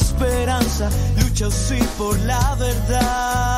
esperanza, lucha sí por la verdad.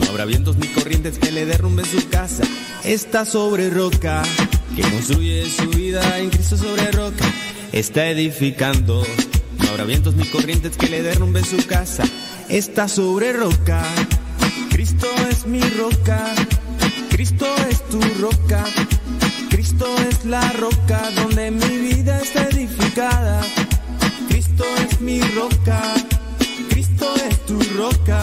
No habrá vientos ni corrientes que le derrumben su casa. Está sobre roca. Quien construye su vida en Cristo sobre roca está edificando. No habrá vientos ni corrientes que le derrumben su casa. Está sobre roca. Cristo es mi roca, Cristo es tu roca, Cristo es la roca donde mi vida está edificada. Cristo es mi roca, Cristo es tu roca,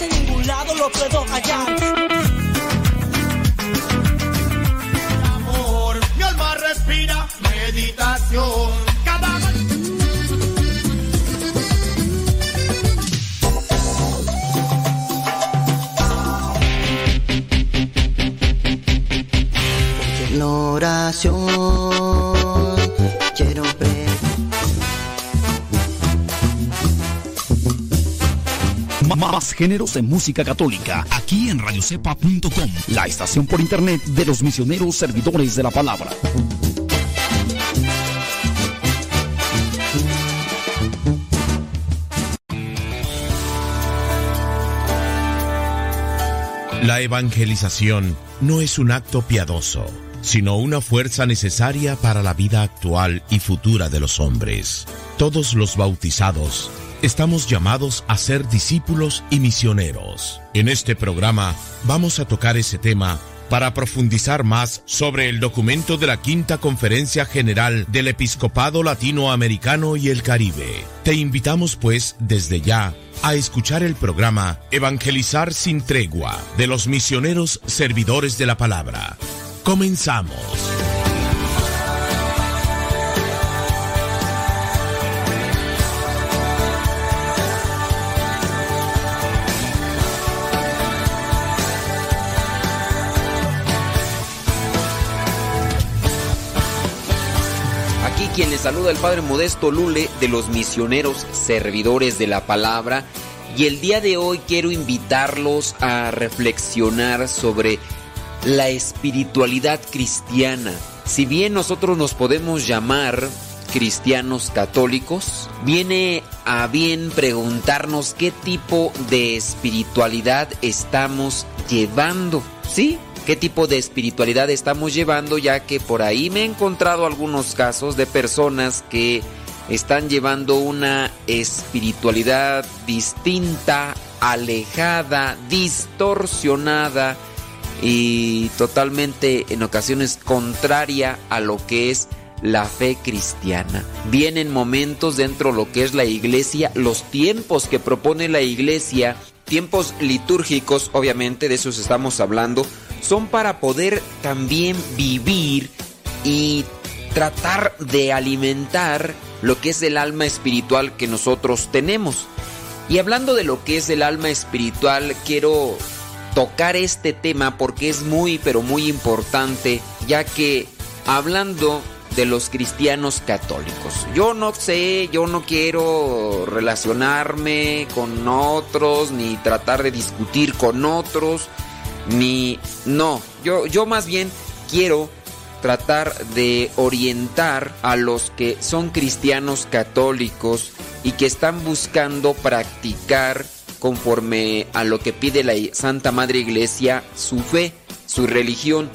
En ningún lado lo puedo hallar. respira meditación. Cada la oración Más géneros de música católica aquí en radiocepa.com, la estación por internet de los misioneros servidores de la palabra. La evangelización no es un acto piadoso, sino una fuerza necesaria para la vida actual y futura de los hombres. Todos los bautizados estamos llamados a ser discípulos y misioneros. En este programa vamos a tocar ese tema para profundizar más sobre el documento de la Quinta Conferencia General del Episcopado Latinoamericano y el Caribe. Te invitamos pues desde ya a escuchar el programa Evangelizar sin tregua de los misioneros servidores de la palabra. Comenzamos. Quien les saluda el Padre Modesto Lule de los misioneros servidores de la palabra y el día de hoy quiero invitarlos a reflexionar sobre la espiritualidad cristiana. Si bien nosotros nos podemos llamar cristianos católicos, viene a bien preguntarnos qué tipo de espiritualidad estamos llevando. ¿Sí? Qué tipo de espiritualidad estamos llevando, ya que por ahí me he encontrado algunos casos de personas que están llevando una espiritualidad distinta, alejada, distorsionada y totalmente en ocasiones contraria a lo que es la fe cristiana. Vienen momentos dentro de lo que es la iglesia, los tiempos que propone la iglesia, tiempos litúrgicos, obviamente de esos estamos hablando, son para poder también vivir y tratar de alimentar lo que es el alma espiritual que nosotros tenemos. Y hablando de lo que es el alma espiritual, quiero tocar este tema porque es muy, pero muy importante, ya que hablando de los cristianos católicos. Yo no sé, yo no quiero relacionarme con otros, ni tratar de discutir con otros, ni no, yo, yo más bien quiero tratar de orientar a los que son cristianos católicos y que están buscando practicar conforme a lo que pide la Santa Madre Iglesia su fe, su religión.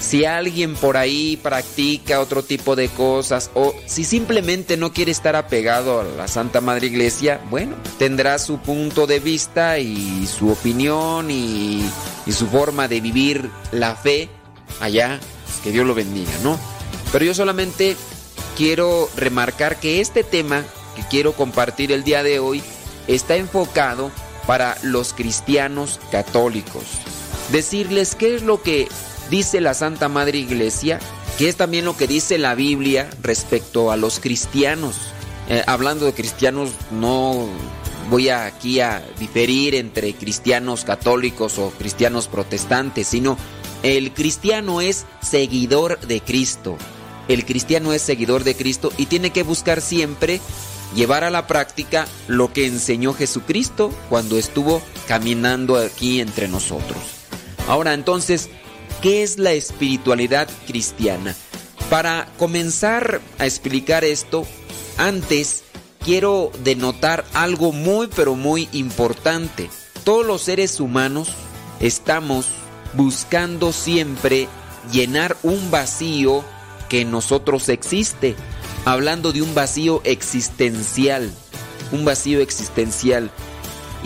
Si alguien por ahí practica otro tipo de cosas o si simplemente no quiere estar apegado a la Santa Madre Iglesia, bueno, tendrá su punto de vista y su opinión y, su forma de vivir la fe allá. Pues que Dios lo bendiga, ¿no? Pero yo solamente quiero remarcar que este tema que quiero compartir el día de hoy está enfocado para los cristianos católicos. Decirles qué es lo que dice la Santa Madre Iglesia, que es también lo que dice la Biblia respecto a los cristianos. Eh, hablando de cristianos, no voy aquí a diferir entre cristianos católicos o cristianos protestantes, sino el cristiano es seguidor de Cristo. El cristiano es seguidor de Cristo y tiene que buscar siempre llevar a la práctica lo que enseñó Jesucristo cuando estuvo caminando aquí entre nosotros. Ahora entonces, ¿Qué es la espiritualidad cristiana? Para comenzar a explicar esto, antes quiero denotar algo muy pero muy importante. Todos los seres humanos estamos buscando siempre llenar un vacío que en nosotros existe. Hablando de un vacío existencial. Un vacío existencial.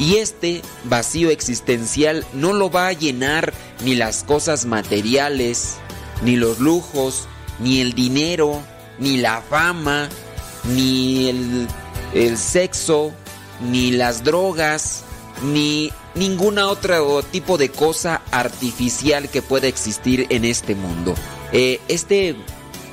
Y este vacío existencial no lo va a llenar ni las cosas materiales, ni los lujos, ni el dinero, ni la fama, ni el, sexo, ni las drogas, ni ningún otro tipo de cosa artificial que pueda existir en este mundo. Eh, este,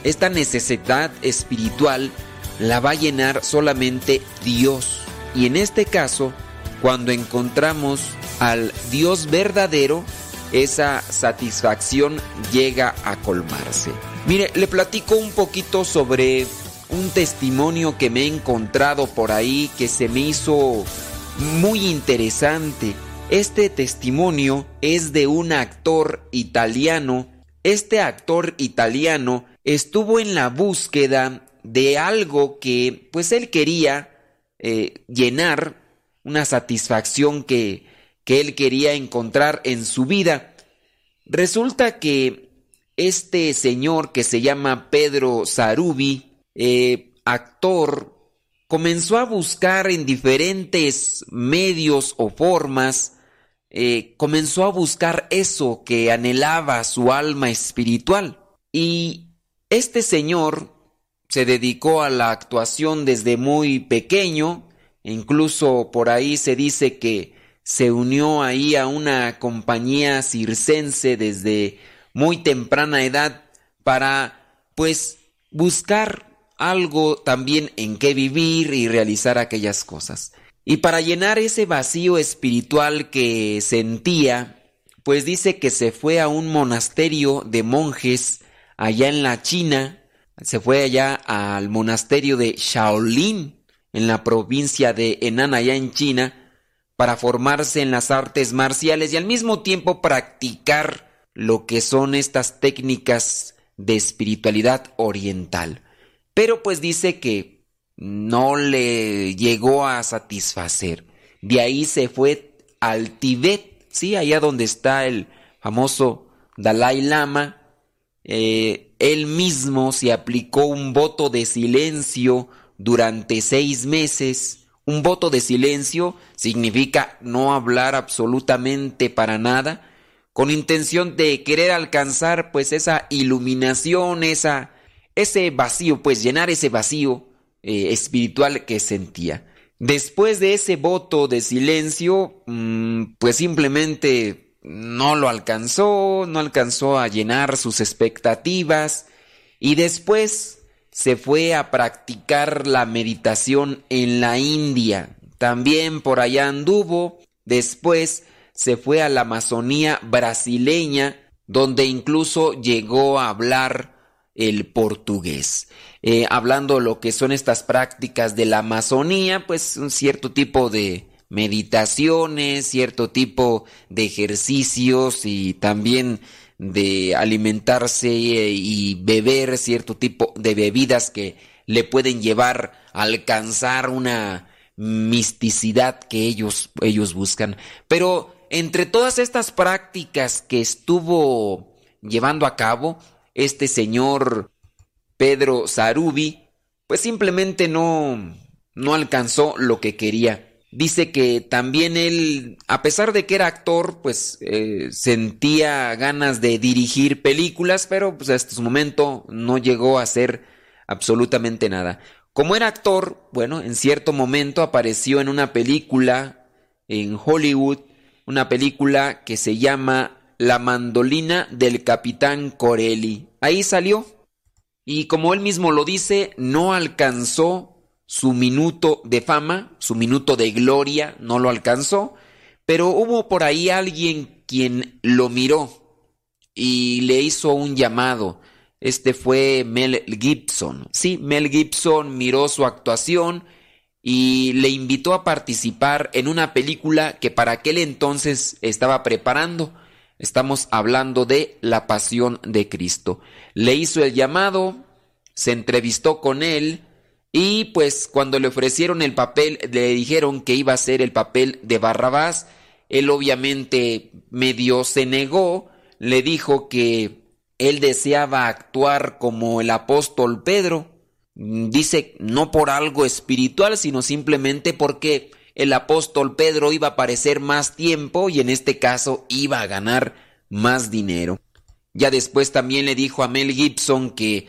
esta necesidad espiritual la va a llenar solamente Dios. Y en este caso, cuando encontramos al Dios verdadero, esa satisfacción llega a colmarse. Mire, le platico un poquito sobre un testimonio que me he encontrado por ahí que se me hizo muy interesante. Este testimonio es de un actor italiano. Este actor italiano estuvo en la búsqueda de algo que pues él quería eh, llenar una satisfacción que, que él quería encontrar en su vida. Resulta que este señor que se llama Pedro Sarubi, eh, actor comenzó a buscar en diferentes medios o formas, eh, comenzó a buscar eso que anhelaba su alma espiritual. Y este señor se dedicó a la actuación desde muy pequeño, incluso por ahí se dice que se unió ahí a una compañía circense desde muy temprana edad para pues buscar algo también en qué vivir y realizar aquellas cosas. Y para llenar ese vacío espiritual que sentía, pues dice que se fue a un monasterio de monjes allá en la China, se fue allá al monasterio de Shaolin, en la provincia de Henan, allá en China, para formarse en las artes marciales y al mismo tiempo practicar lo que son estas técnicas de espiritualidad oriental. Pero pues dice que no le llegó a satisfacer. De ahí se fue al Tibet, sí, allá donde está el famoso Dalai Lama, eh, él mismo se aplicó un voto de silencio durante seis meses. Un voto de silencio significa no hablar absolutamente para nada, con intención de querer alcanzar pues esa iluminación, esa, ese vacío, pues llenar ese vacío eh, espiritual que sentía. Después de ese voto de silencio, mm, pues simplemente no lo alcanzó, no alcanzó a llenar sus expectativas y después se fue a practicar la meditación en la India. También por allá anduvo, después se fue a la Amazonía brasileña, donde incluso llegó a hablar el portugués. Eh, hablando lo que son estas prácticas de la Amazonía, pues un cierto tipo de meditaciones, cierto tipo de ejercicios y también de alimentarse y beber cierto tipo de bebidas que le pueden llevar a alcanzar una misticidad que ellos, ellos buscan. Pero entre todas estas prácticas que estuvo llevando a cabo este señor Pedro Sarubi, pues simplemente no, no alcanzó lo que quería dice que también él, a pesar de que era actor, pues eh, sentía ganas de dirigir películas, pero pues hasta su momento no llegó a hacer absolutamente nada. Como era actor, bueno, en cierto momento apareció en una película en Hollywood, una película que se llama La mandolina del capitán Corelli. Ahí salió. Y como él mismo lo dice, no alcanzó su minuto de fama, su minuto de gloria, no lo alcanzó, pero hubo por ahí alguien quien lo miró y le hizo un llamado. Este fue Mel Gibson. Sí, Mel Gibson miró su actuación y le invitó a participar en una película que para aquel entonces estaba preparando. Estamos hablando de La Pasión de Cristo. Le hizo el llamado, se entrevistó con él, y pues cuando le ofrecieron el papel, le dijeron que iba a ser el papel de Barrabás. Él obviamente medio se negó, le dijo que él deseaba actuar como el apóstol Pedro. Dice no por algo espiritual, sino simplemente porque el apóstol Pedro iba a aparecer más tiempo y en este caso iba a ganar más dinero. Ya después también le dijo a Mel Gibson que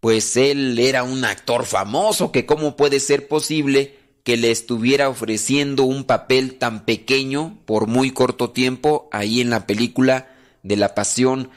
pues él era un actor famoso, que cómo puede ser posible que le estuviera ofreciendo un papel tan pequeño por muy corto tiempo ahí en la película de la pasión,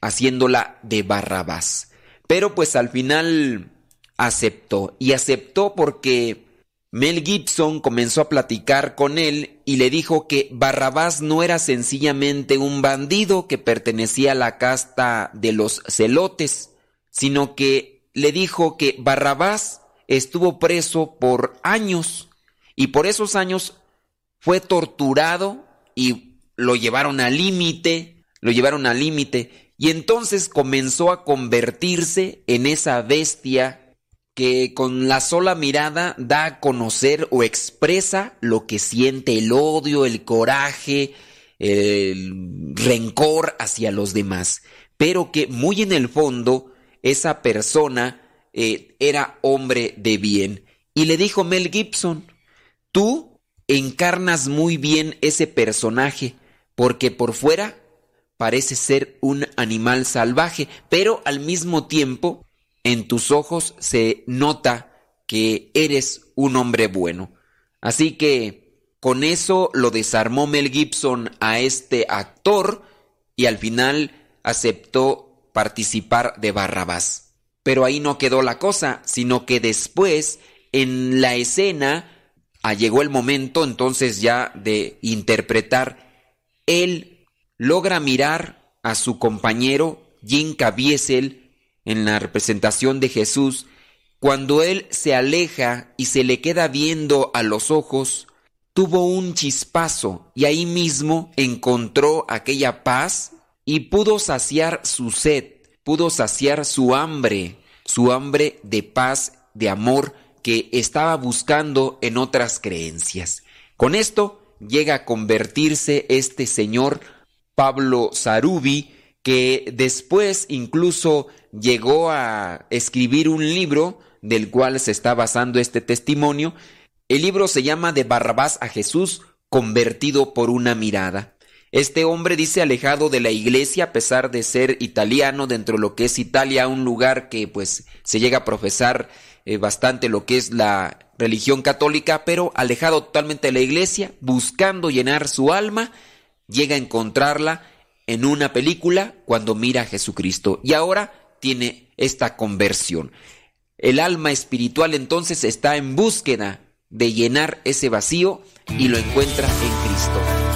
haciéndola de Barrabás. Pero pues al final aceptó, y aceptó porque Mel Gibson comenzó a platicar con él y le dijo que Barrabás no era sencillamente un bandido que pertenecía a la casta de los celotes, sino que le dijo que Barrabás estuvo preso por años y por esos años fue torturado y lo llevaron al límite, lo llevaron al límite. Y entonces comenzó a convertirse en esa bestia que con la sola mirada da a conocer o expresa lo que siente el odio, el coraje, el rencor hacia los demás, pero que muy en el fondo esa persona eh, era hombre de bien. Y le dijo Mel Gibson, tú encarnas muy bien ese personaje, porque por fuera parece ser un animal salvaje, pero al mismo tiempo en tus ojos se nota que eres un hombre bueno. Así que con eso lo desarmó Mel Gibson a este actor y al final aceptó participar de Barrabás. Pero ahí no quedó la cosa, sino que después, en la escena, ah, llegó el momento entonces ya de interpretar. Él logra mirar a su compañero Jim Caviezel en la representación de Jesús cuando él se aleja y se le queda viendo a los ojos, tuvo un chispazo y ahí mismo encontró aquella paz y pudo saciar su sed, pudo saciar su hambre, su hambre de paz, de amor que estaba buscando en otras creencias. Con esto llega a convertirse este señor Pablo Sarubi, que después incluso llegó a escribir un libro del cual se está basando este testimonio. El libro se llama De Barrabás a Jesús, convertido por una mirada. Este hombre dice alejado de la iglesia a pesar de ser italiano dentro de lo que es Italia, un lugar que pues se llega a profesar eh, bastante lo que es la religión católica, pero alejado totalmente de la iglesia, buscando llenar su alma, llega a encontrarla en una película cuando mira a Jesucristo y ahora tiene esta conversión. El alma espiritual entonces está en búsqueda de llenar ese vacío y lo encuentra en Cristo.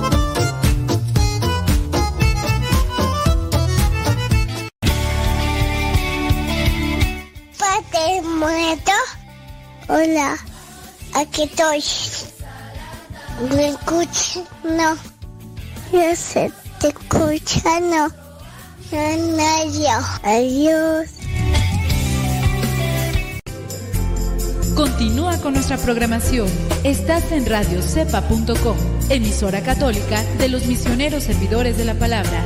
Hola, aquí estoy. ¿Me escuchas? No. Yo sé, te escucha, no. No, Adiós. Continúa con nuestra programación. Estás en radiocepa.com, emisora católica de los misioneros servidores de la palabra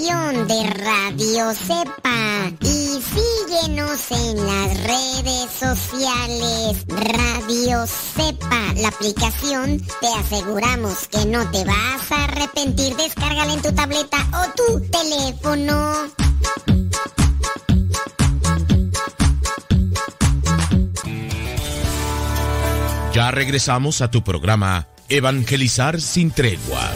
De Radio Cepa y síguenos en las redes sociales. Radio Cepa, la aplicación, te aseguramos que no te vas a arrepentir. Descárgala en tu tableta o tu teléfono. Ya regresamos a tu programa Evangelizar sin tregua.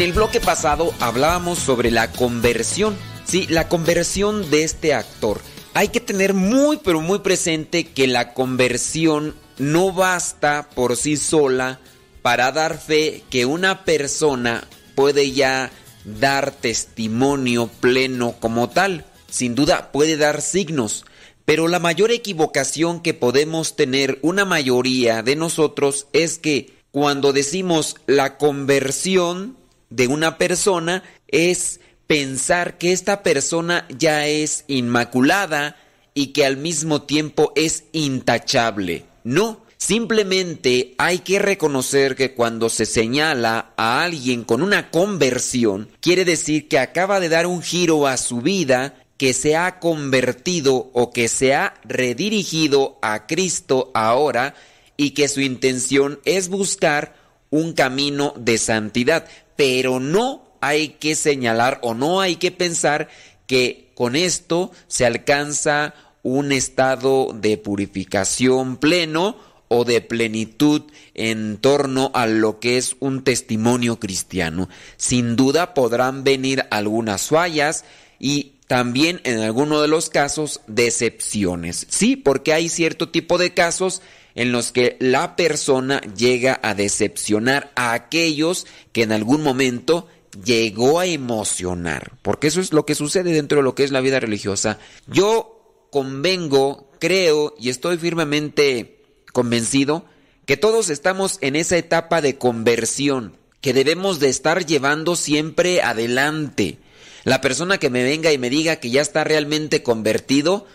En el bloque pasado hablábamos sobre la conversión. Sí, la conversión de este actor. Hay que tener muy pero muy presente que la conversión no basta por sí sola para dar fe que una persona puede ya dar testimonio pleno como tal. Sin duda puede dar signos, pero la mayor equivocación que podemos tener una mayoría de nosotros es que cuando decimos la conversión de una persona es pensar que esta persona ya es inmaculada y que al mismo tiempo es intachable. No, simplemente hay que reconocer que cuando se señala a alguien con una conversión, quiere decir que acaba de dar un giro a su vida, que se ha convertido o que se ha redirigido a Cristo ahora y que su intención es buscar un camino de santidad, pero no hay que señalar o no hay que pensar que con esto se alcanza un estado de purificación pleno o de plenitud en torno a lo que es un testimonio cristiano. Sin duda podrán venir algunas fallas y también en alguno de los casos decepciones. Sí, porque hay cierto tipo de casos en los que la persona llega a decepcionar a aquellos que en algún momento llegó a emocionar, porque eso es lo que sucede dentro de lo que es la vida religiosa. Yo convengo, creo y estoy firmemente convencido que todos estamos en esa etapa de conversión que debemos de estar llevando siempre adelante. La persona que me venga y me diga que ya está realmente convertido,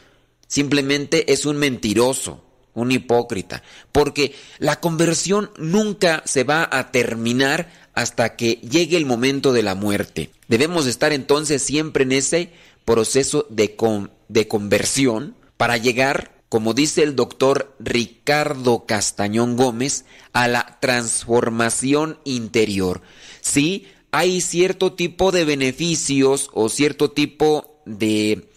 simplemente es un mentiroso, un hipócrita, porque la conversión nunca se va a terminar hasta que llegue el momento de la muerte. Debemos estar entonces siempre en ese proceso de, de conversión para llegar, como dice el doctor Ricardo Castañón Gómez, a la transformación interior. Sí, hay cierto tipo de beneficios o cierto tipo de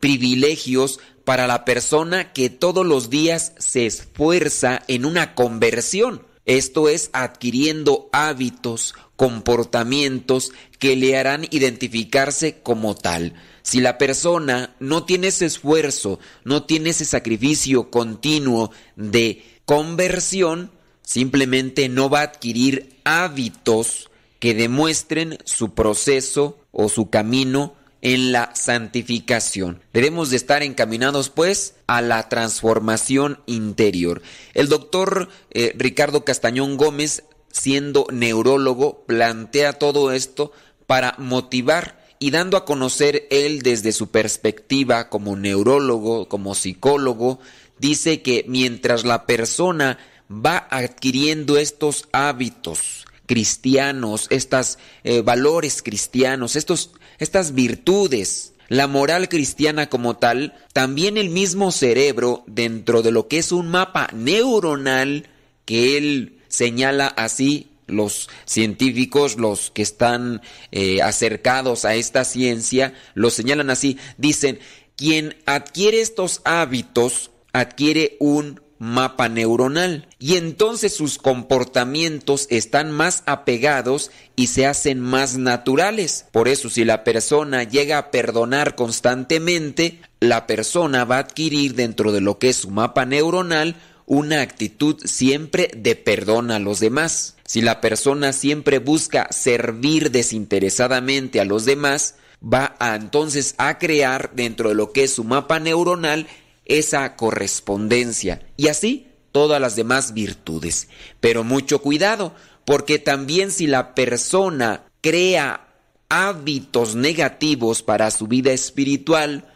privilegios para la persona que todos los días se esfuerza en una conversión. Esto es adquiriendo hábitos, comportamientos que le harán identificarse como tal. Si la persona no tiene ese esfuerzo, no tiene ese sacrificio continuo de conversión, simplemente no va a adquirir hábitos que demuestren su proceso o su camino en la santificación. Debemos de estar encaminados pues a la transformación interior. El doctor eh, Ricardo Castañón Gómez, siendo neurólogo, plantea todo esto para motivar y dando a conocer él desde su perspectiva como neurólogo, como psicólogo, dice que mientras la persona va adquiriendo estos hábitos cristianos, estos eh, valores cristianos, estos estas virtudes, la moral cristiana como tal, también el mismo cerebro dentro de lo que es un mapa neuronal que él señala así los científicos, los que están eh, acercados a esta ciencia, lo señalan así, dicen, quien adquiere estos hábitos adquiere un mapa neuronal y entonces sus comportamientos están más apegados y se hacen más naturales. Por eso si la persona llega a perdonar constantemente, la persona va a adquirir dentro de lo que es su mapa neuronal una actitud siempre de perdón a los demás. Si la persona siempre busca servir desinteresadamente a los demás, va a entonces a crear dentro de lo que es su mapa neuronal esa correspondencia y así todas las demás virtudes. Pero mucho cuidado, porque también si la persona crea hábitos negativos para su vida espiritual,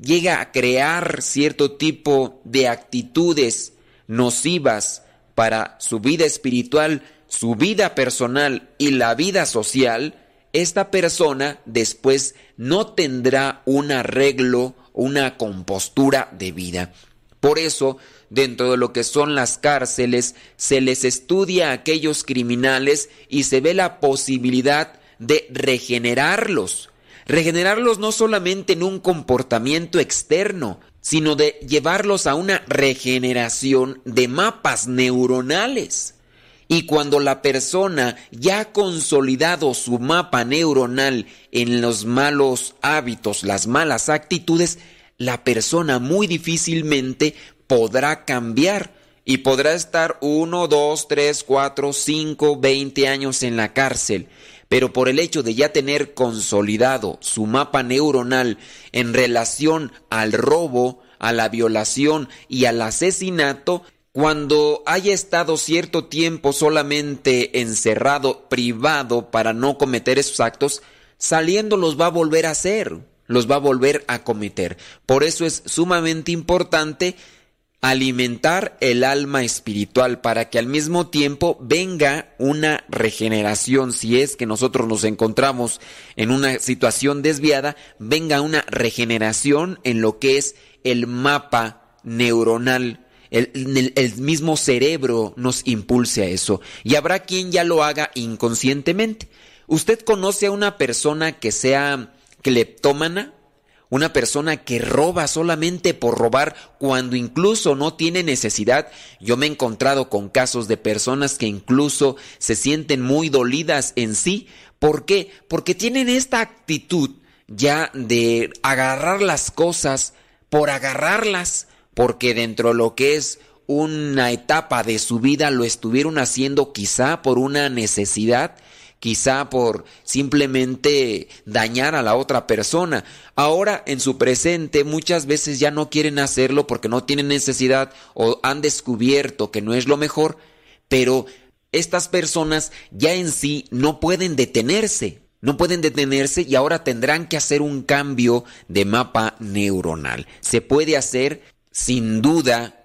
llega a crear cierto tipo de actitudes nocivas para su vida espiritual, su vida personal y la vida social, esta persona después no tendrá un arreglo una compostura de vida. Por eso, dentro de lo que son las cárceles, se les estudia a aquellos criminales y se ve la posibilidad de regenerarlos. Regenerarlos no solamente en un comportamiento externo, sino de llevarlos a una regeneración de mapas neuronales. Y cuando la persona ya ha consolidado su mapa neuronal en los malos hábitos, las malas actitudes, la persona muy difícilmente podrá cambiar. y podrá estar uno, dos, tres, cuatro, cinco, veinte años en la cárcel. Pero por el hecho de ya tener consolidado su mapa neuronal en relación al robo, a la violación y al asesinato, cuando haya estado cierto tiempo solamente encerrado, privado para no cometer esos actos, saliendo los va a volver a hacer, los va a volver a cometer. Por eso es sumamente importante alimentar el alma espiritual para que al mismo tiempo venga una regeneración. Si es que nosotros nos encontramos en una situación desviada, venga una regeneración en lo que es el mapa neuronal. El, mismo cerebro nos impulse a eso. Y habrá quien ya lo haga inconscientemente. ¿Usted conoce a una persona que sea cleptómana? Una persona que roba solamente por robar cuando incluso no tiene necesidad. Yo me he encontrado con casos de personas que incluso se sienten muy dolidas en sí. ¿Por qué? Porque tienen esta actitud ya de agarrar las cosas por agarrarlas, porque dentro de lo que es una etapa de su vida lo estuvieron haciendo quizá por una necesidad, quizá por simplemente dañar a la otra persona. Ahora en su presente muchas veces ya no quieren hacerlo porque no tienen necesidad o han descubierto que no es lo mejor, pero estas personas ya en sí no pueden detenerse. No pueden detenerse y ahora tendrán que hacer un cambio de mapa neuronal. Se puede hacer, sin duda,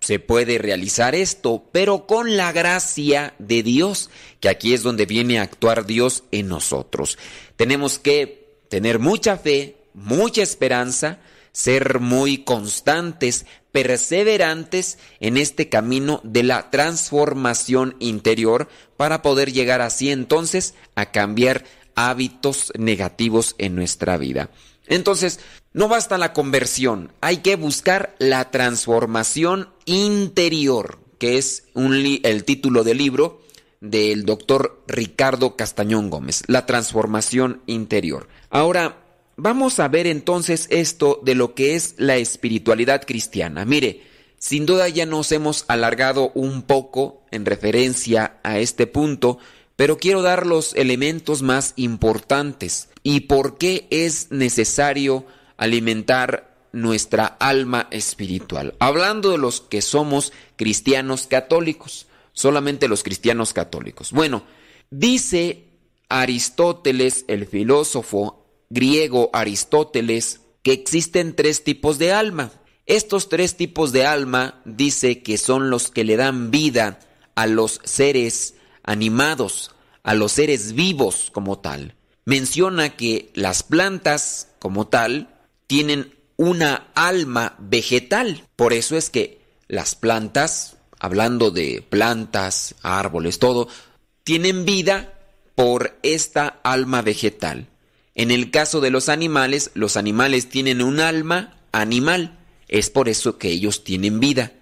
se puede realizar esto, pero con la gracia de Dios, que aquí es donde viene a actuar Dios en nosotros. Tenemos que tener mucha fe, mucha esperanza, ser muy constantes, perseverantes en este camino de la transformación interior para poder llegar así entonces a cambiar hábitos negativos en nuestra vida. Entonces, no basta la conversión, hay que buscar la transformación interior, que es el título del libro del doctor Ricardo Castañón Gómez, la transformación interior. Ahora, vamos a ver entonces esto de lo que es la espiritualidad cristiana. Mire, sin duda ya nos hemos alargado un poco en referencia a este punto, pero quiero dar los elementos más importantes y por qué es necesario alimentar nuestra alma espiritual. Hablando de los que somos cristianos católicos, solamente los cristianos católicos. Bueno, dice Aristóteles, el filósofo griego Aristóteles, que existen tres tipos de alma. Estos tres tipos de alma dice que son los que le dan vida a los seres animados, a los seres vivos como tal. Menciona que las plantas como tal tienen una alma vegetal. Por eso es que las plantas, hablando de plantas, árboles, todo, tienen vida por esta alma vegetal. En el caso de los animales, los animales tienen un alma animal. Es por eso que ellos tienen vida.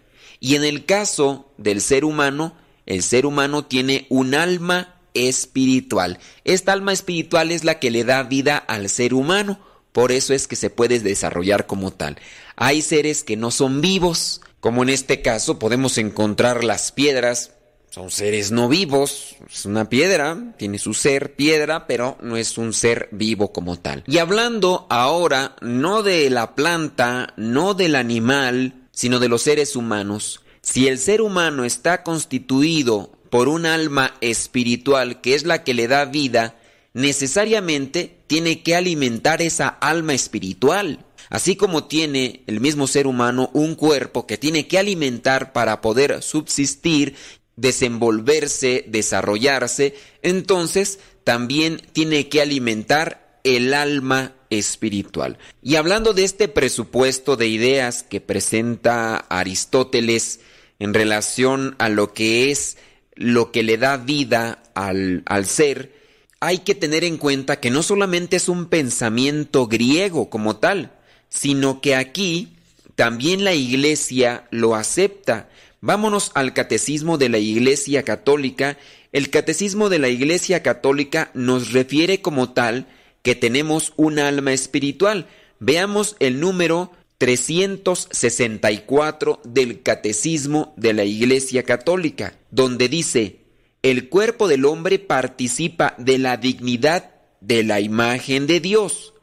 Y en el caso del ser humano, el ser humano tiene un alma espiritual. Esta alma espiritual es la que le da vida al ser humano. Por eso es que se puede desarrollar como tal. Hay seres que no son vivos, como en este caso podemos encontrar las piedras. Son seres no vivos, es una piedra, tiene su ser piedra, pero no es un ser vivo como tal. Y hablando ahora no de la planta, no del animal, sino de los seres humanos, si el ser humano está constituido por un alma espiritual que es la que le da vida, necesariamente tiene que alimentar esa alma espiritual. Así como tiene el mismo ser humano un cuerpo que tiene que alimentar para poder subsistir, desenvolverse, desarrollarse, entonces también tiene que alimentar el alma espiritual. Y hablando de este presupuesto de ideas que presenta Aristóteles en relación a lo que es lo que le da vida al, al ser, hay que tener en cuenta que no solamente es un pensamiento griego como tal, sino que aquí también la Iglesia lo acepta. Vámonos al catecismo de la Iglesia Católica. El catecismo de la Iglesia Católica nos refiere como tal que tenemos un alma espiritual. Veamos el número 364 del Catecismo de la Iglesia Católica, donde dice, el cuerpo del hombre participa de la dignidad de la imagen de Dios.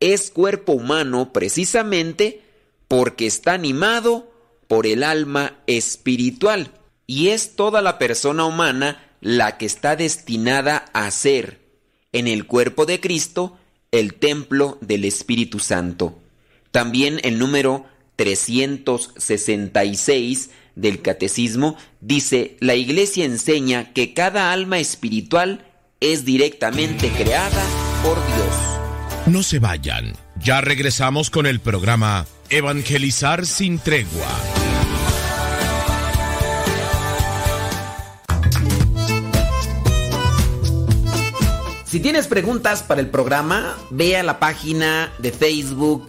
Es cuerpo humano precisamente porque está animado por el alma espiritual y es toda la persona humana la que está destinada a ser en el cuerpo de Cristo el templo del Espíritu Santo. También el número 366 del Catecismo dice, la Iglesia enseña que cada alma espiritual es directamente creada por Dios. No se vayan, ya regresamos con el programa Evangelizar sin tregua. Si tienes preguntas para el programa, ve a la página de Facebook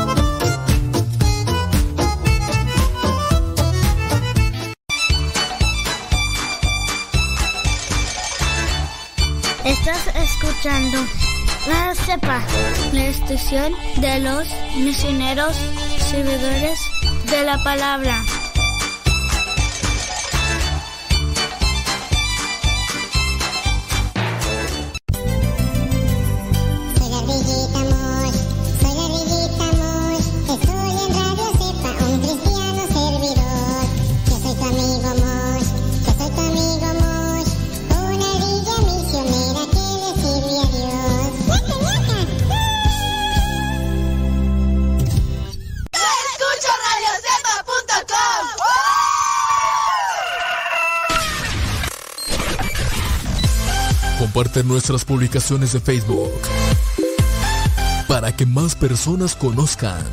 Escuchando la CEPA, la estación de los misioneros servidores de la palabra. Comparte nuestras publicaciones de Facebook para que más personas conozcan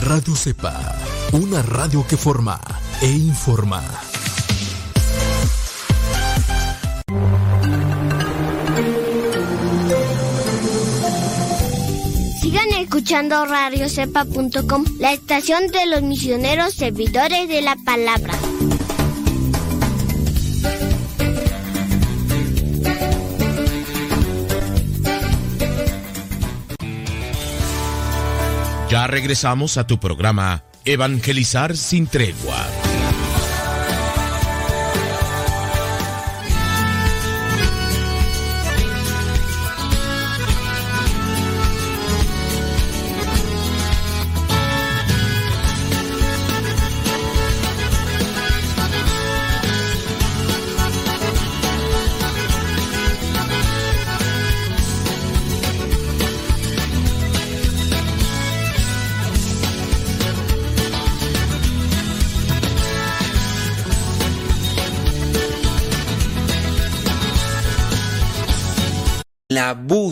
Radio Cepa, una radio que forma e informa. Sigan escuchando radiocepa.com, la estación de los misioneros servidores de la palabra. Ya regresamos a tu programa Evangelizar sin tregua.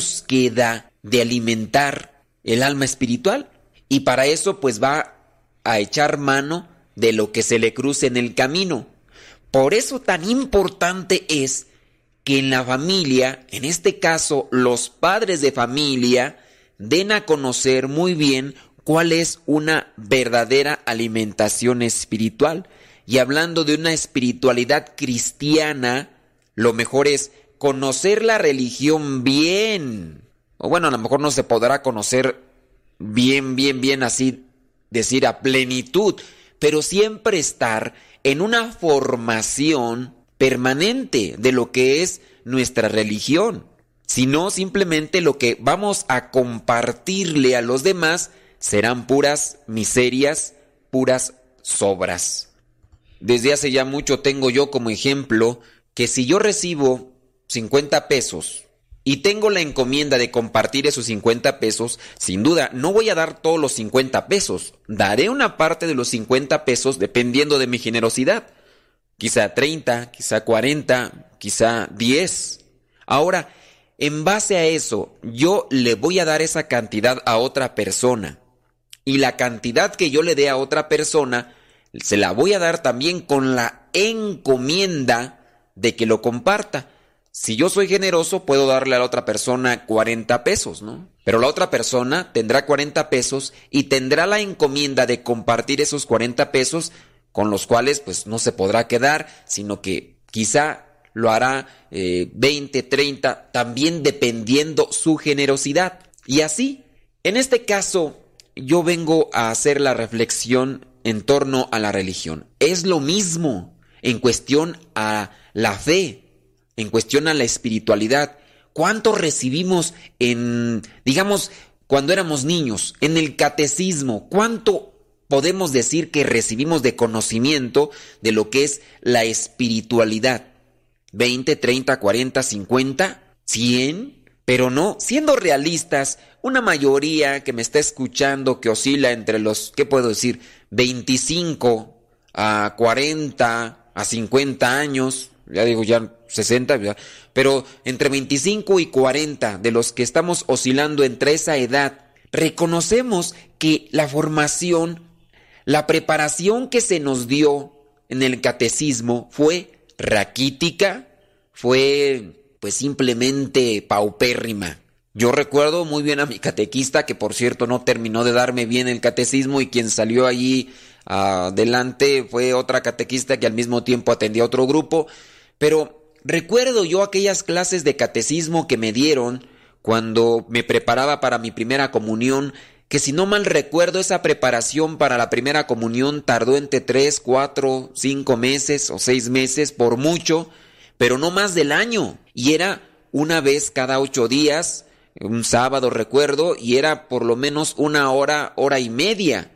Búsqueda de alimentar el alma espiritual y para eso pues va a echar mano de lo que se le cruce en el camino. Por eso tan importante es que en la familia, en este caso los padres de familia, den a conocer muy bien cuál es una verdadera alimentación espiritual. Y hablando de una espiritualidad cristiana, lo mejor es conocer la religión bien. O bueno, a lo mejor no se podrá conocer bien, bien, bien así, decir a plenitud, pero siempre estar en una formación permanente de lo que es nuestra religión. Sino simplemente lo que vamos a compartirle a los demás serán puras miserias, puras sobras. Desde hace ya mucho tengo yo como ejemplo que si yo recibo 50 pesos y tengo la encomienda de compartir esos 50 pesos, sin duda no voy a dar todos los 50 pesos. Daré una parte de los 50 pesos dependiendo de mi generosidad. Quizá 30, quizá 40, quizá 10. Ahora, en base a eso, yo le voy a dar esa cantidad a otra persona. Y la cantidad que yo le dé a otra persona, se la voy a dar también con la encomienda de que lo comparta. Si yo soy generoso, puedo darle a la otra persona 40 pesos, ¿no? Pero la otra persona tendrá 40 pesos y tendrá la encomienda de compartir esos 40 pesos con los cuales pues no se podrá quedar, sino que quizá lo hará 20, eh, 30, también dependiendo su generosidad. Y así, en este caso, yo vengo a hacer la reflexión en torno a la religión. Es lo mismo en cuestión a la fe, en cuestión a la espiritualidad. ¿Cuánto recibimos en, digamos, cuando éramos niños, en el catecismo? ¿Cuánto podemos decir que recibimos de conocimiento de lo que es la espiritualidad? ¿20, 30, 40, 50, 100? Pero no, siendo realistas, una mayoría que me está escuchando que oscila entre los, ¿qué puedo decir? 25 a 40 a 50 años, ya digo ya 60, pero entre 25 y 40 de los que estamos oscilando entre esa edad, reconocemos que la formación, la preparación que se nos dio en el catecismo fue raquítica, fue pues simplemente paupérrima. Yo recuerdo muy bien a mi catequista, que por cierto no terminó de darme bien el catecismo y quien salió allí adelante fue otra catequista que al mismo tiempo atendía otro grupo, pero recuerdo yo aquellas clases de catecismo que me dieron cuando me preparaba para mi primera comunión, que si no mal recuerdo esa preparación para la primera comunión tardó entre tres, cuatro, cinco meses o seis meses por mucho, pero no más del año, y era una vez cada ocho días, un sábado recuerdo, y era por lo menos una hora, hora y media.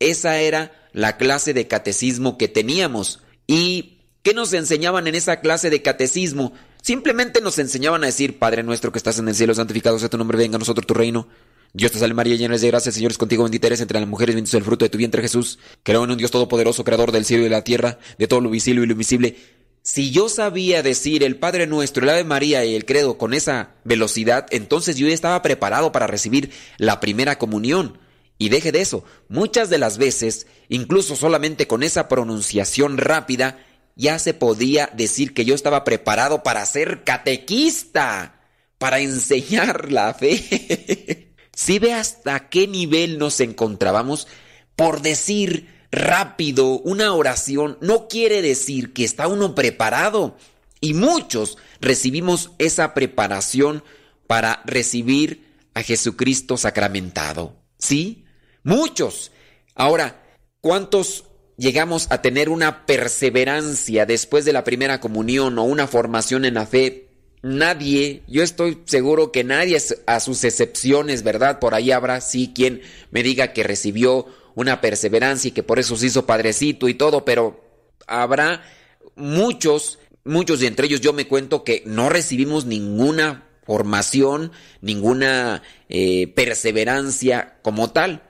Esa era la clase de catecismo que teníamos. Y ¿Qué nos enseñaban en esa clase de catecismo? Simplemente nos enseñaban a decir, Padre nuestro que estás en el cielo, santificado sea tu nombre, venga a nosotros tu reino. Dios te salve María, llena de gracia, Señor es contigo, bendita eres entre las mujeres, bendito es el fruto de tu vientre Jesús. Creo en un Dios todopoderoso, creador del cielo y de la tierra, de todo lo visible y lo invisible. Si yo sabía decir el Padre Nuestro, el Ave María y el Credo con esa velocidad, entonces yo ya estaba preparado para recibir la primera comunión. Y deje de eso, muchas de las veces, incluso solamente con esa pronunciación rápida, ya se podía decir que yo estaba preparado para ser catequista, para enseñar la fe. si ve hasta qué nivel nos encontrábamos, por decir rápido una oración no quiere decir que está uno preparado. Y muchos recibimos esa preparación para recibir a Jesucristo sacramentado. ¿Sí? Muchos. Ahora, ¿cuántos llegamos a tener una perseverancia después de la primera comunión o una formación en la fe, nadie, yo estoy seguro que nadie a sus excepciones, ¿verdad? Por ahí habrá sí quien me diga que recibió una perseverancia y que por eso se hizo padrecito y todo, pero habrá muchos, muchos de entre ellos yo me cuento que no recibimos ninguna formación, ninguna eh, perseverancia como tal.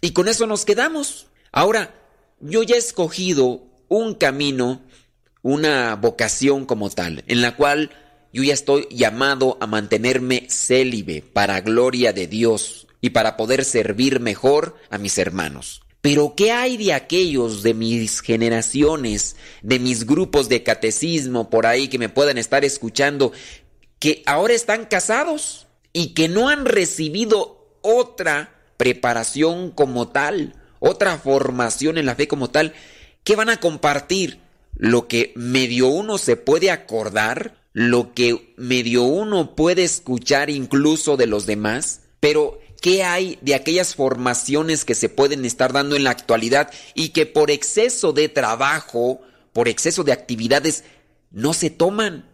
Y con eso nos quedamos. Ahora, yo ya he escogido un camino, una vocación como tal, en la cual yo ya estoy llamado a mantenerme célibe para gloria de Dios y para poder servir mejor a mis hermanos. Pero ¿qué hay de aquellos de mis generaciones, de mis grupos de catecismo por ahí que me puedan estar escuchando, que ahora están casados y que no han recibido otra preparación como tal? Otra formación en la fe como tal, ¿qué van a compartir? Lo que medio uno se puede acordar, lo que medio uno puede escuchar incluso de los demás, pero ¿qué hay de aquellas formaciones que se pueden estar dando en la actualidad y que por exceso de trabajo, por exceso de actividades, no se toman?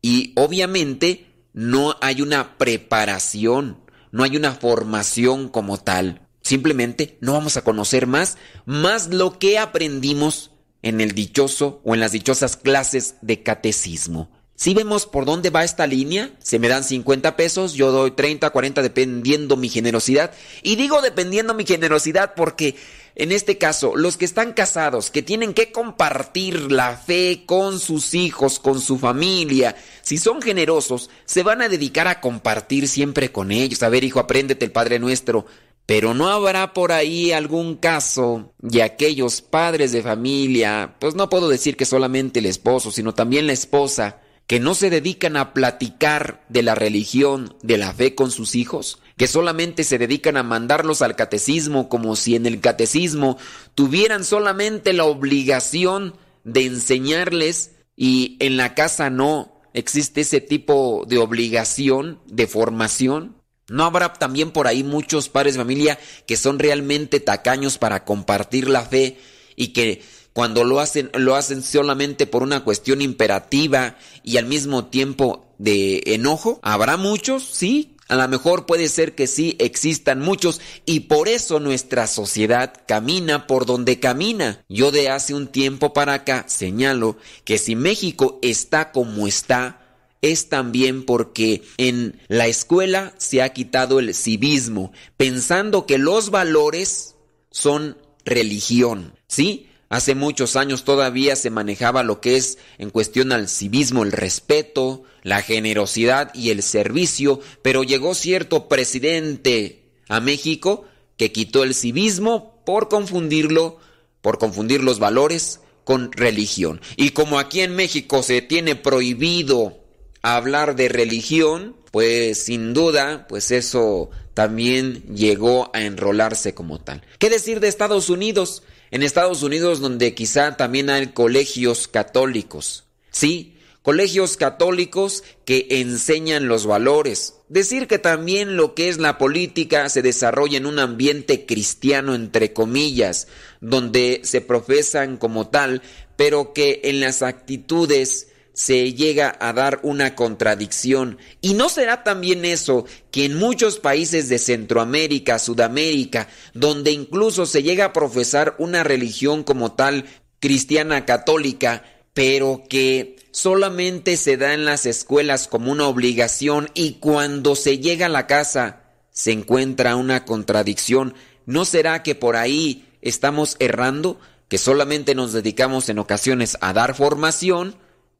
Y obviamente no hay una preparación, no hay una formación como tal. Simplemente no vamos a conocer más, más lo que aprendimos en el dichoso o en las dichosas clases de catecismo. Si vemos por dónde va esta línea, se me dan 50 pesos, yo doy 30, 40 dependiendo mi generosidad. Y digo dependiendo mi generosidad porque en este caso, los que están casados, que tienen que compartir la fe con sus hijos, con su familia, si son generosos, se van a dedicar a compartir siempre con ellos. A ver, hijo, apréndete el Padre Nuestro. Pero no habrá por ahí algún caso de aquellos padres de familia, pues no puedo decir que solamente el esposo, sino también la esposa, que no se dedican a platicar de la religión, de la fe con sus hijos, que solamente se dedican a mandarlos al catecismo como si en el catecismo tuvieran solamente la obligación de enseñarles y en la casa no existe ese tipo de obligación, de formación. ¿No habrá también por ahí muchos padres de familia que son realmente tacaños para compartir la fe y que cuando lo hacen, lo hacen solamente por una cuestión imperativa y al mismo tiempo de enojo. ¿Habrá muchos? Sí. A lo mejor puede ser que sí existan muchos y por eso nuestra sociedad camina por donde camina. Yo de hace un tiempo para acá señalo que si México está como está, es también porque en la escuela se ha quitado el civismo, pensando que los valores son religión, ¿sí? Hace muchos años todavía se manejaba lo que es en cuestión al civismo, el respeto, la generosidad y el servicio, pero llegó cierto presidente a México que quitó el civismo por confundirlo, por confundir los valores con religión. Y como aquí en México se tiene prohibido hablar de religión, pues sin duda, pues eso también llegó a enrolarse como tal. ¿Qué decir de Estados Unidos? En Estados Unidos donde quizá también hay colegios católicos. Sí, colegios católicos que enseñan los valores. Decir que también lo que es la política se desarrolla en un ambiente cristiano, entre comillas, donde se profesan como tal, pero que en las actitudes se llega a dar una contradicción. ¿Y no será también eso que en muchos países de Centroamérica, Sudamérica, donde incluso se llega a profesar una religión como tal cristiana católica, pero que solamente se da en las escuelas como una obligación y cuando se llega a la casa se encuentra una contradicción? ¿No será que por ahí estamos errando? que solamente nos dedicamos en ocasiones a dar formación,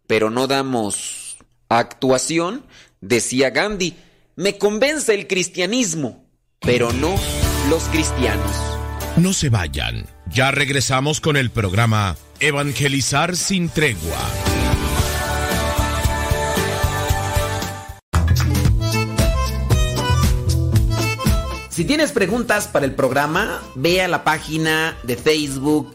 pero no damos actuación, decía Gandhi, me convence el cristianismo, pero no los cristianos. No se vayan, ya regresamos con el programa Evangelizar sin tregua. Si tienes preguntas para el programa, ve a la página de Facebook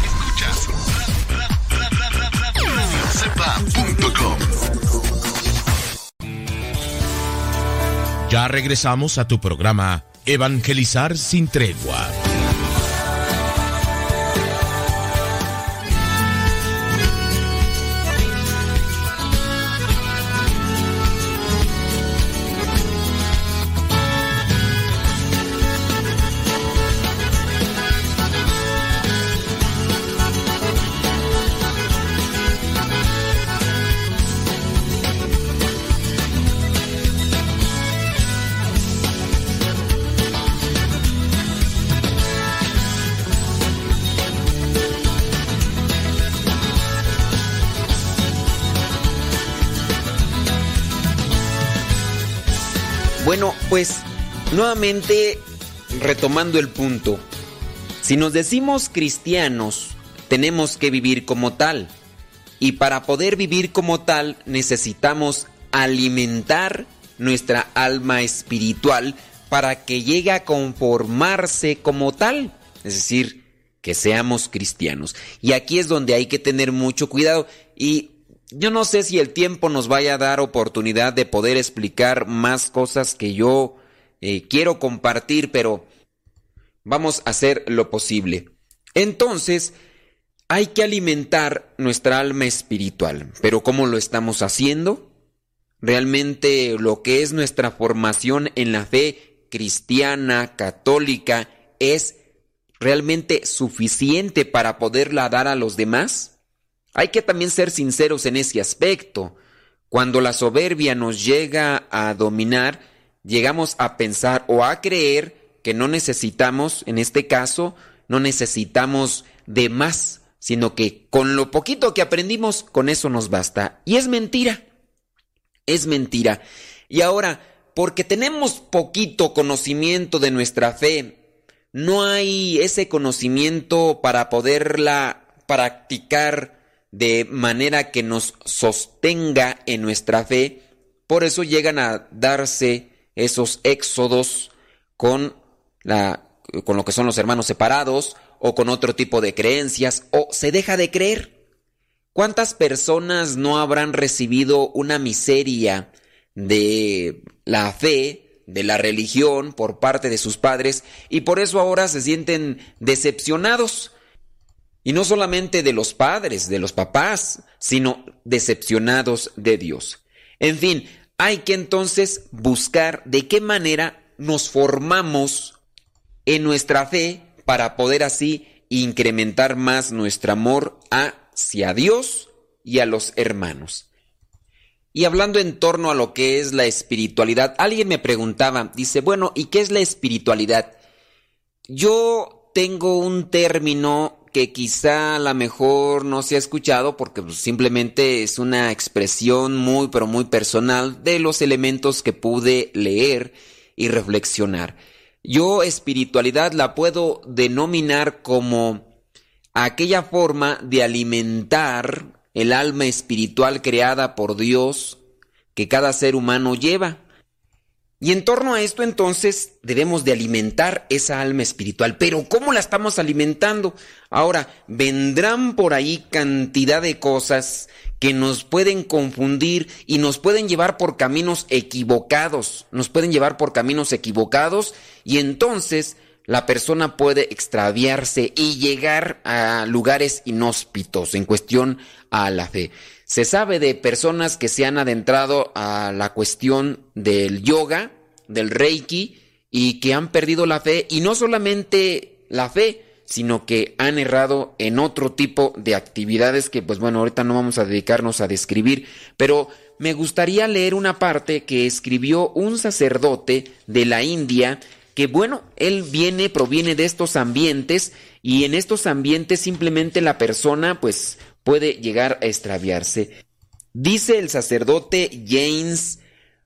Ya regresamos a tu programa Evangelizar sin tregua. Bueno, pues nuevamente retomando el punto. Si nos decimos cristianos, tenemos que vivir como tal. Y para poder vivir como tal necesitamos alimentar nuestra alma espiritual para que llegue a conformarse como tal. Es decir, que seamos cristianos. Y aquí es donde hay que tener mucho cuidado. Y yo no sé si el tiempo nos vaya a dar oportunidad de poder explicar más cosas que yo eh, quiero compartir, pero vamos a hacer lo posible. Entonces, hay que alimentar nuestra alma espiritual. Pero ¿cómo lo estamos haciendo? Realmente lo que es nuestra formación en la fe cristiana, católica, es realmente suficiente para poderla dar a los demás? Hay que también ser sinceros en ese aspecto. Cuando la soberbia nos llega a dominar, llegamos a pensar o a creer que no necesitamos, en este caso, no necesitamos de más sino que con lo poquito que aprendimos, con eso nos basta. Y es mentira. Es mentira. Y ahora, porque tenemos poquito conocimiento de nuestra fe, no hay ese conocimiento para poderla practicar de manera que nos sostenga en nuestra fe. Por eso llegan a darse esos éxodos con la con lo que son los hermanos separados o con otro tipo de creencias o se deja de creer. ¿Cuántas personas no habrán recibido una miseria de la fe, de la religión por parte de sus padres y por eso ahora se sienten decepcionados? Y no solamente de los padres, de los papás, sino decepcionados de Dios. En fin, hay que entonces buscar de qué manera nos formamos en nuestra fe para poder así incrementar más nuestro amor hacia Dios y a los hermanos. Y hablando en torno a lo que es la espiritualidad, alguien me preguntaba, dice, bueno, ¿y qué es la espiritualidad? Yo tengo un término que quizá a lo mejor no se ha escuchado porque pues, simplemente es una expresión muy pero muy personal de los elementos que pude leer y reflexionar. Yo espiritualidad la puedo denominar como aquella forma de alimentar el alma espiritual creada por Dios que cada ser humano lleva. Y en torno a esto entonces debemos de alimentar esa alma espiritual. Pero ¿cómo la estamos alimentando? Ahora, vendrán por ahí cantidad de cosas que nos pueden confundir y nos pueden llevar por caminos equivocados. Nos pueden llevar por caminos equivocados y entonces la persona puede extraviarse y llegar a lugares inhóspitos en cuestión a la fe. Se sabe de personas que se han adentrado a la cuestión del yoga, del reiki, y que han perdido la fe, y no solamente la fe, sino que han errado en otro tipo de actividades que, pues bueno, ahorita no vamos a dedicarnos a describir, pero me gustaría leer una parte que escribió un sacerdote de la India, que bueno, él viene, proviene de estos ambientes, y en estos ambientes simplemente la persona, pues, puede llegar a extraviarse. Dice el sacerdote James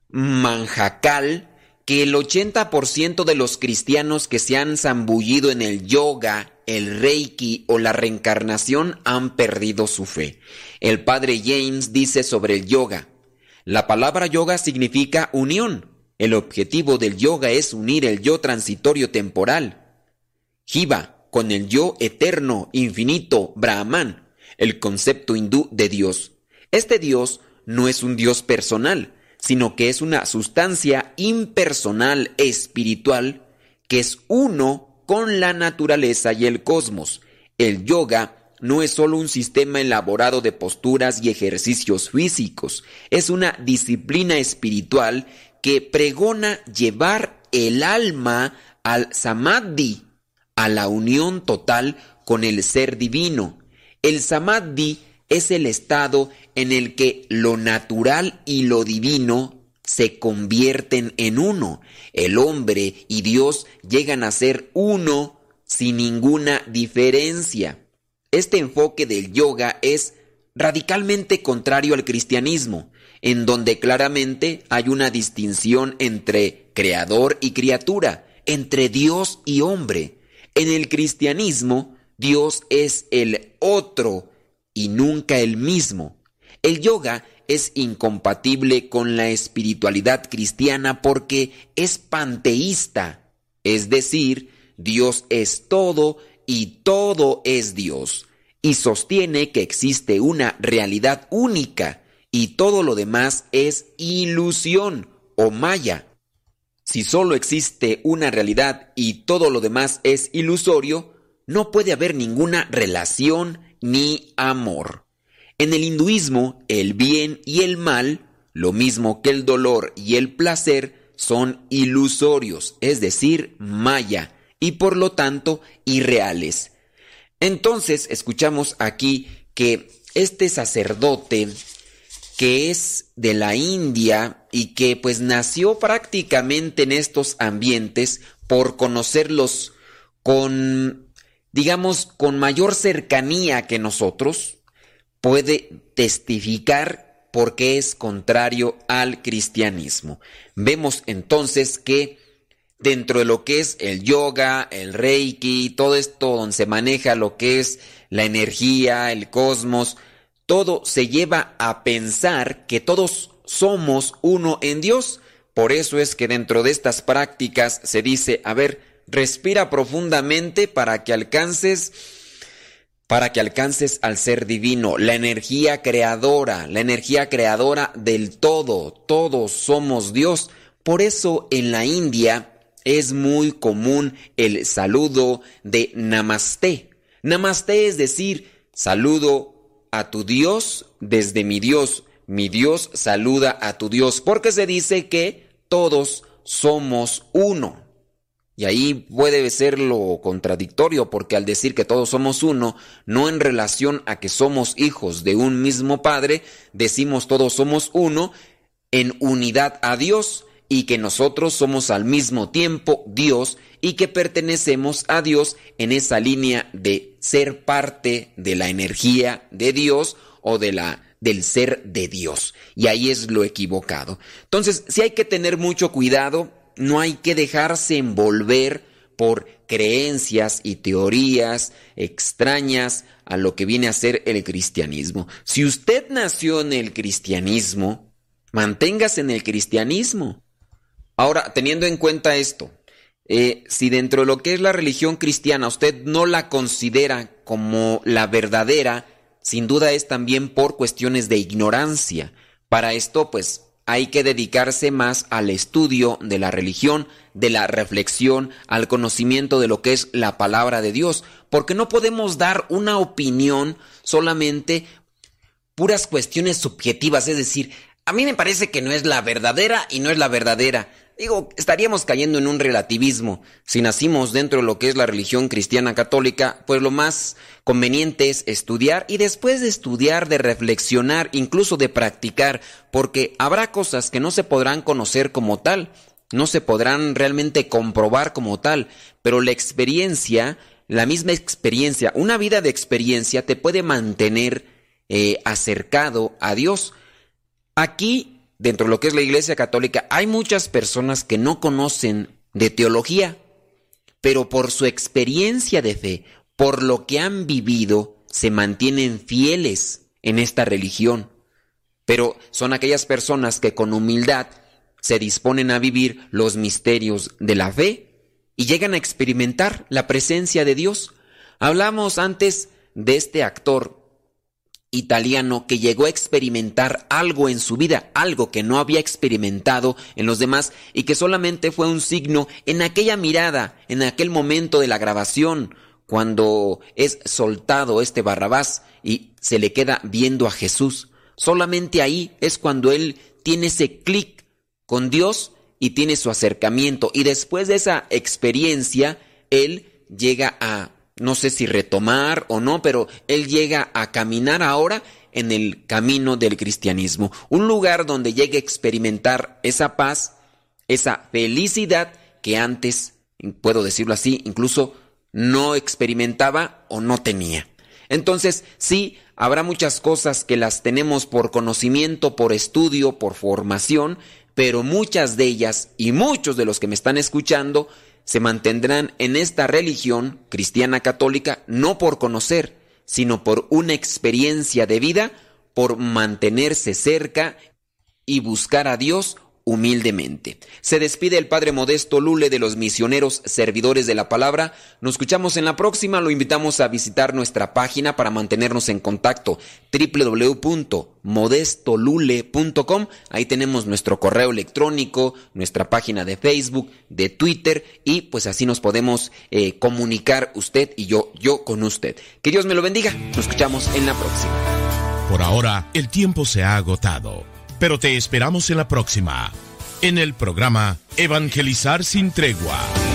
Manjakal que el 80% de los cristianos que se han zambullido en el yoga, el reiki o la reencarnación han perdido su fe. El padre James dice sobre el yoga, la palabra yoga significa unión. El objetivo del yoga es unir el yo transitorio temporal, Jiva, con el yo eterno, infinito, Brahman, el concepto hindú de Dios. Este Dios no es un Dios personal, sino que es una sustancia impersonal espiritual que es uno con la naturaleza y el cosmos. El yoga no es solo un sistema elaborado de posturas y ejercicios físicos, es una disciplina espiritual que pregona llevar el alma al samadhi, a la unión total con el ser divino. El samadhi es el estado en el que lo natural y lo divino se convierten en uno. El hombre y Dios llegan a ser uno sin ninguna diferencia. Este enfoque del yoga es radicalmente contrario al cristianismo, en donde claramente hay una distinción entre creador y criatura, entre Dios y hombre. En el cristianismo, Dios es el otro y nunca el mismo. El yoga es incompatible con la espiritualidad cristiana porque es panteísta, es decir, Dios es todo y todo es Dios, y sostiene que existe una realidad única y todo lo demás es ilusión o maya. Si solo existe una realidad y todo lo demás es ilusorio, no puede haber ninguna relación ni amor. En el hinduismo, el bien y el mal, lo mismo que el dolor y el placer, son ilusorios, es decir, maya, y por lo tanto irreales. Entonces, escuchamos aquí que este sacerdote que es de la India y que pues nació prácticamente en estos ambientes por conocerlos con, digamos, con mayor cercanía que nosotros, puede testificar porque es contrario al cristianismo. Vemos entonces que dentro de lo que es el yoga, el reiki, todo esto donde se maneja lo que es la energía, el cosmos, todo se lleva a pensar que todos somos uno en Dios. Por eso es que dentro de estas prácticas se dice, a ver, respira profundamente para que alcances para que alcances al ser divino, la energía creadora, la energía creadora del todo, todos somos Dios. Por eso en la India es muy común el saludo de Namaste. Namaste es decir, saludo a tu Dios desde mi Dios. Mi Dios saluda a tu Dios, porque se dice que todos somos uno. Y ahí puede ser lo contradictorio, porque al decir que todos somos uno, no en relación a que somos hijos de un mismo Padre, decimos todos somos uno en unidad a Dios y que nosotros somos al mismo tiempo Dios y que pertenecemos a Dios en esa línea de ser parte de la energía de Dios o de la del ser de Dios. Y ahí es lo equivocado. Entonces, si hay que tener mucho cuidado no hay que dejarse envolver por creencias y teorías extrañas a lo que viene a ser el cristianismo. Si usted nació en el cristianismo, manténgase en el cristianismo. Ahora, teniendo en cuenta esto, eh, si dentro de lo que es la religión cristiana usted no la considera como la verdadera, sin duda es también por cuestiones de ignorancia. Para esto, pues, hay que dedicarse más al estudio de la religión, de la reflexión, al conocimiento de lo que es la palabra de Dios, porque no podemos dar una opinión solamente puras cuestiones subjetivas, es decir, a mí me parece que no es la verdadera y no es la verdadera. Digo, estaríamos cayendo en un relativismo. Si nacimos dentro de lo que es la religión cristiana católica, pues lo más conveniente es estudiar y después de estudiar, de reflexionar, incluso de practicar, porque habrá cosas que no se podrán conocer como tal, no se podrán realmente comprobar como tal, pero la experiencia, la misma experiencia, una vida de experiencia te puede mantener eh, acercado a Dios. Aquí dentro de lo que es la Iglesia Católica, hay muchas personas que no conocen de teología, pero por su experiencia de fe, por lo que han vivido, se mantienen fieles en esta religión. Pero son aquellas personas que con humildad se disponen a vivir los misterios de la fe y llegan a experimentar la presencia de Dios. Hablamos antes de este actor italiano que llegó a experimentar algo en su vida, algo que no había experimentado en los demás y que solamente fue un signo en aquella mirada, en aquel momento de la grabación, cuando es soltado este Barrabás y se le queda viendo a Jesús. Solamente ahí es cuando él tiene ese clic con Dios y tiene su acercamiento y después de esa experiencia, él llega a no sé si retomar o no, pero él llega a caminar ahora en el camino del cristianismo, un lugar donde llegue a experimentar esa paz, esa felicidad que antes, puedo decirlo así, incluso no experimentaba o no tenía. Entonces, sí, habrá muchas cosas que las tenemos por conocimiento, por estudio, por formación, pero muchas de ellas y muchos de los que me están escuchando se mantendrán en esta religión cristiana católica no por conocer, sino por una experiencia de vida, por mantenerse cerca y buscar a Dios humildemente. Se despide el Padre Modesto Lule de los misioneros servidores de la palabra. Nos escuchamos en la próxima. Lo invitamos a visitar nuestra página para mantenernos en contacto www.modestolule.com. Ahí tenemos nuestro correo electrónico, nuestra página de Facebook, de Twitter y pues así nos podemos eh, comunicar usted y yo, yo con usted. Que Dios me lo bendiga. Nos escuchamos en la próxima. Por ahora, el tiempo se ha agotado pero te esperamos en la próxima, en el programa Evangelizar sin tregua.